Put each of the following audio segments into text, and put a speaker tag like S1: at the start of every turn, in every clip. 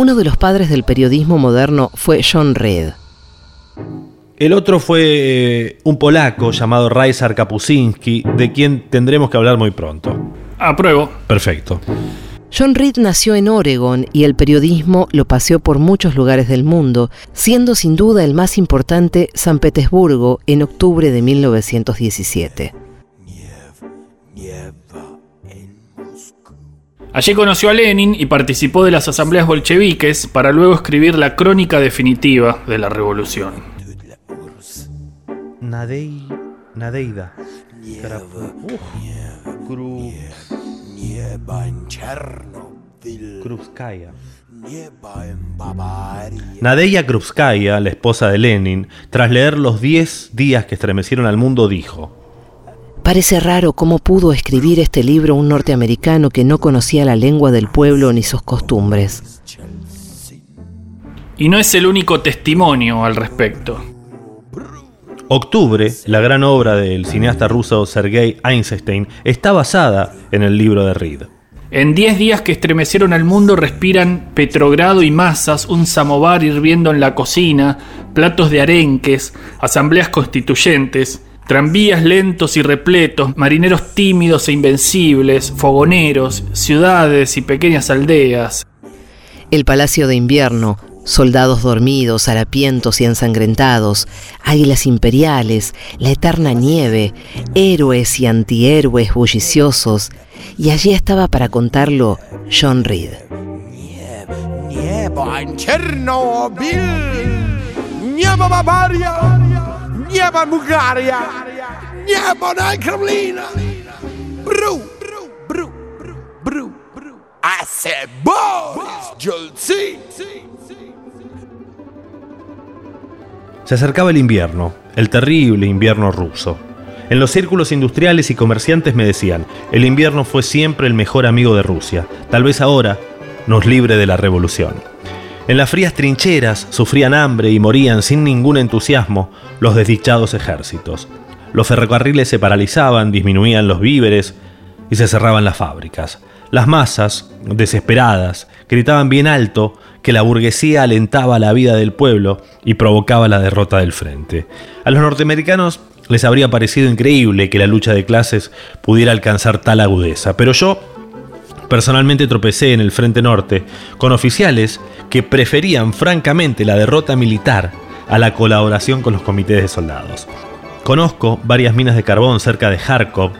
S1: Uno de los padres del periodismo moderno fue John Reed.
S2: El otro fue eh, un polaco llamado Rajsar Kapuscinski, de quien tendremos que hablar muy pronto.
S3: Apruebo.
S2: Perfecto.
S1: John Reed nació en Oregon y el periodismo lo paseó por muchos lugares del mundo, siendo sin duda el más importante San Petersburgo en octubre de 1917.
S3: Allí conoció a Lenin y participó de las asambleas bolcheviques para luego escribir la crónica definitiva de la revolución.
S2: Nadei, Nadeida. Krupskaya. Nadeya Krupskaya, la esposa de Lenin, tras leer los 10 días que estremecieron al mundo, dijo:
S1: Parece raro cómo pudo escribir este libro un norteamericano que no conocía la lengua del pueblo ni sus costumbres.
S3: Y no es el único testimonio al respecto.
S2: Octubre, la gran obra del cineasta ruso Sergei Einstein, está basada en el libro de Reed.
S3: En 10 días que estremecieron al mundo respiran Petrogrado y masas, un samovar hirviendo en la cocina, platos de arenques, asambleas constituyentes, tranvías lentos y repletos, marineros tímidos e invencibles, fogoneros, ciudades y pequeñas aldeas.
S1: El palacio de invierno, soldados dormidos, harapientos y ensangrentados, águilas imperiales, la eterna nieve, héroes y antihéroes bulliciosos, y allí estaba para contarlo John Reed.
S4: Nieba en Chernobyl, Bavaria, nieba Bulgaria, nieba Kremlina, bru, bru, bru, bru, bru, bru.
S2: Se acercaba el invierno, el terrible invierno ruso. En los círculos industriales y comerciantes me decían, el invierno fue siempre el mejor amigo de Rusia, tal vez ahora nos libre de la revolución. En las frías trincheras sufrían hambre y morían sin ningún entusiasmo los desdichados ejércitos. Los ferrocarriles se paralizaban, disminuían los víveres y se cerraban las fábricas. Las masas, desesperadas, gritaban bien alto que la burguesía alentaba la vida del pueblo y provocaba la derrota del frente. A los norteamericanos les habría parecido increíble que la lucha de clases pudiera alcanzar tal agudeza, pero yo personalmente tropecé en el Frente Norte con oficiales que preferían francamente la derrota militar a la colaboración con los comités de soldados. Conozco varias minas de carbón cerca de Kharkov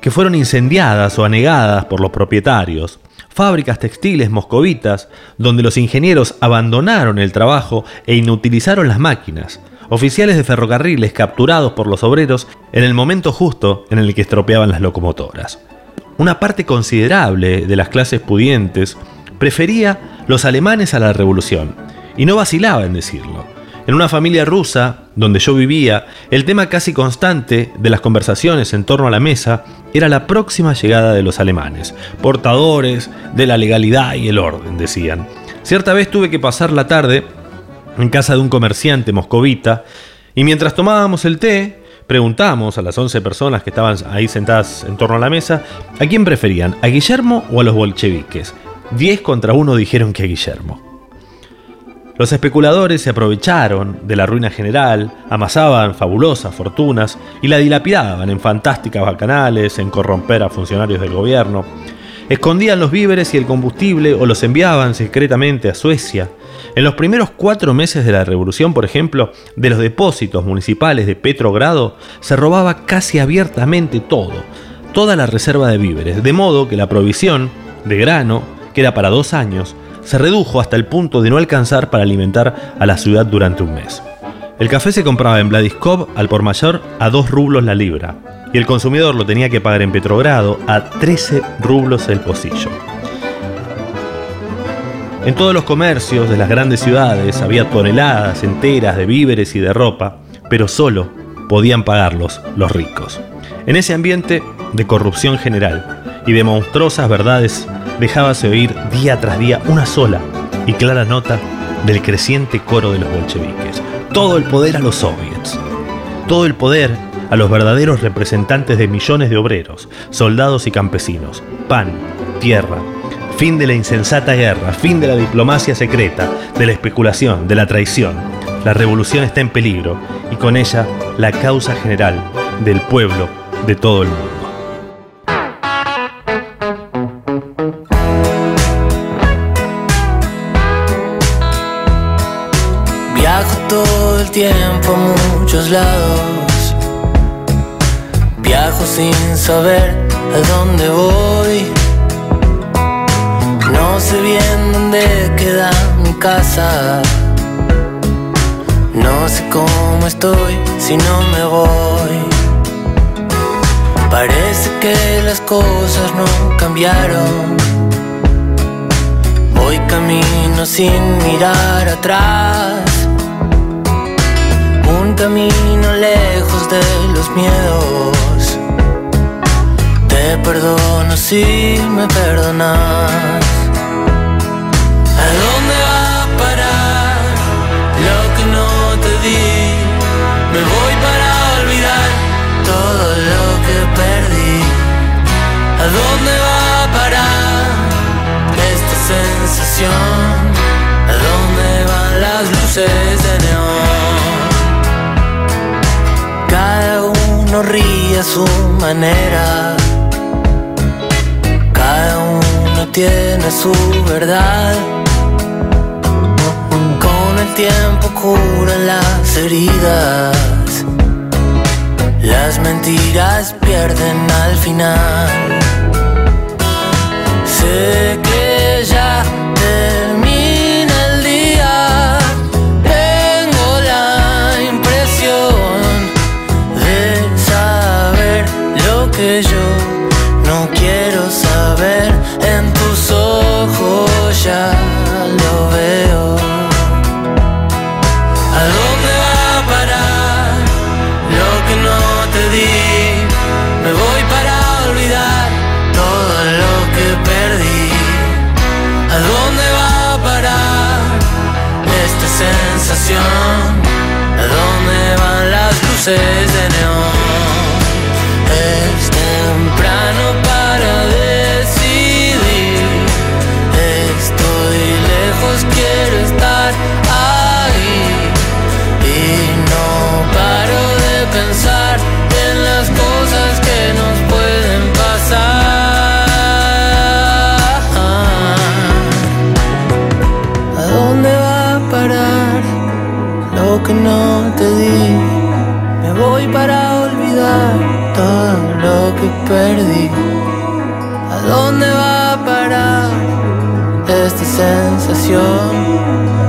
S2: que fueron incendiadas o anegadas por los propietarios, fábricas textiles moscovitas donde los ingenieros abandonaron el trabajo e inutilizaron las máquinas, oficiales de ferrocarriles capturados por los obreros en el momento justo en el que estropeaban las locomotoras. Una parte considerable de las clases pudientes prefería los alemanes a la revolución, y no vacilaba en decirlo. En una familia rusa, donde yo vivía, el tema casi constante de las conversaciones en torno a la mesa era la próxima llegada de los alemanes, portadores de la legalidad y el orden, decían. Cierta vez tuve que pasar la tarde en casa de un comerciante moscovita y mientras tomábamos el té, preguntamos a las 11 personas que estaban ahí sentadas en torno a la mesa a quién preferían, a Guillermo o a los bolcheviques. 10 contra 1 dijeron que a Guillermo. Los especuladores se aprovecharon de la ruina general, amasaban fabulosas fortunas y la dilapidaban en fantásticas bacanales, en corromper a funcionarios del gobierno. Escondían los víveres y el combustible o los enviaban secretamente a Suecia. En los primeros cuatro meses de la revolución, por ejemplo, de los depósitos municipales de Petrogrado, se robaba casi abiertamente todo, toda la reserva de víveres, de modo que la provisión de grano, que era para dos años, se redujo hasta el punto de no alcanzar para alimentar a la ciudad durante un mes. El café se compraba en Vladiskov al por mayor a 2 rublos la libra y el consumidor lo tenía que pagar en Petrogrado a 13 rublos el pocillo. En todos los comercios de las grandes ciudades había toneladas enteras de víveres y de ropa, pero solo podían pagarlos los ricos. En ese ambiente de corrupción general y de monstruosas verdades dejábase oír día tras día una sola y clara nota del creciente coro de los bolcheviques. Todo el poder a los soviets. Todo el poder a los verdaderos representantes de millones de obreros, soldados y campesinos. Pan, tierra, Fin de la insensata guerra, fin de la diplomacia secreta, de la especulación, de la traición. La revolución está en peligro y con ella la causa general del pueblo de todo el mundo.
S5: Viajo todo el tiempo a muchos lados. Viajo sin saber a dónde voy. No sé bien dónde queda mi casa. No sé cómo estoy si no me voy. Parece que las cosas no cambiaron. Voy camino sin mirar atrás. Un camino lejos de los miedos. Te perdono si me perdonas. Dónde va a parar esta sensación? ¿A dónde van las luces de neón? Cada uno ríe a su manera. Cada uno tiene su verdad. Con el tiempo curan las heridas. Las mentiras pierden al final. Sé sensación? ¿A dónde van las luces de neón? Para olvidar todo lo que perdí. ¿A dónde va a parar esta sensación?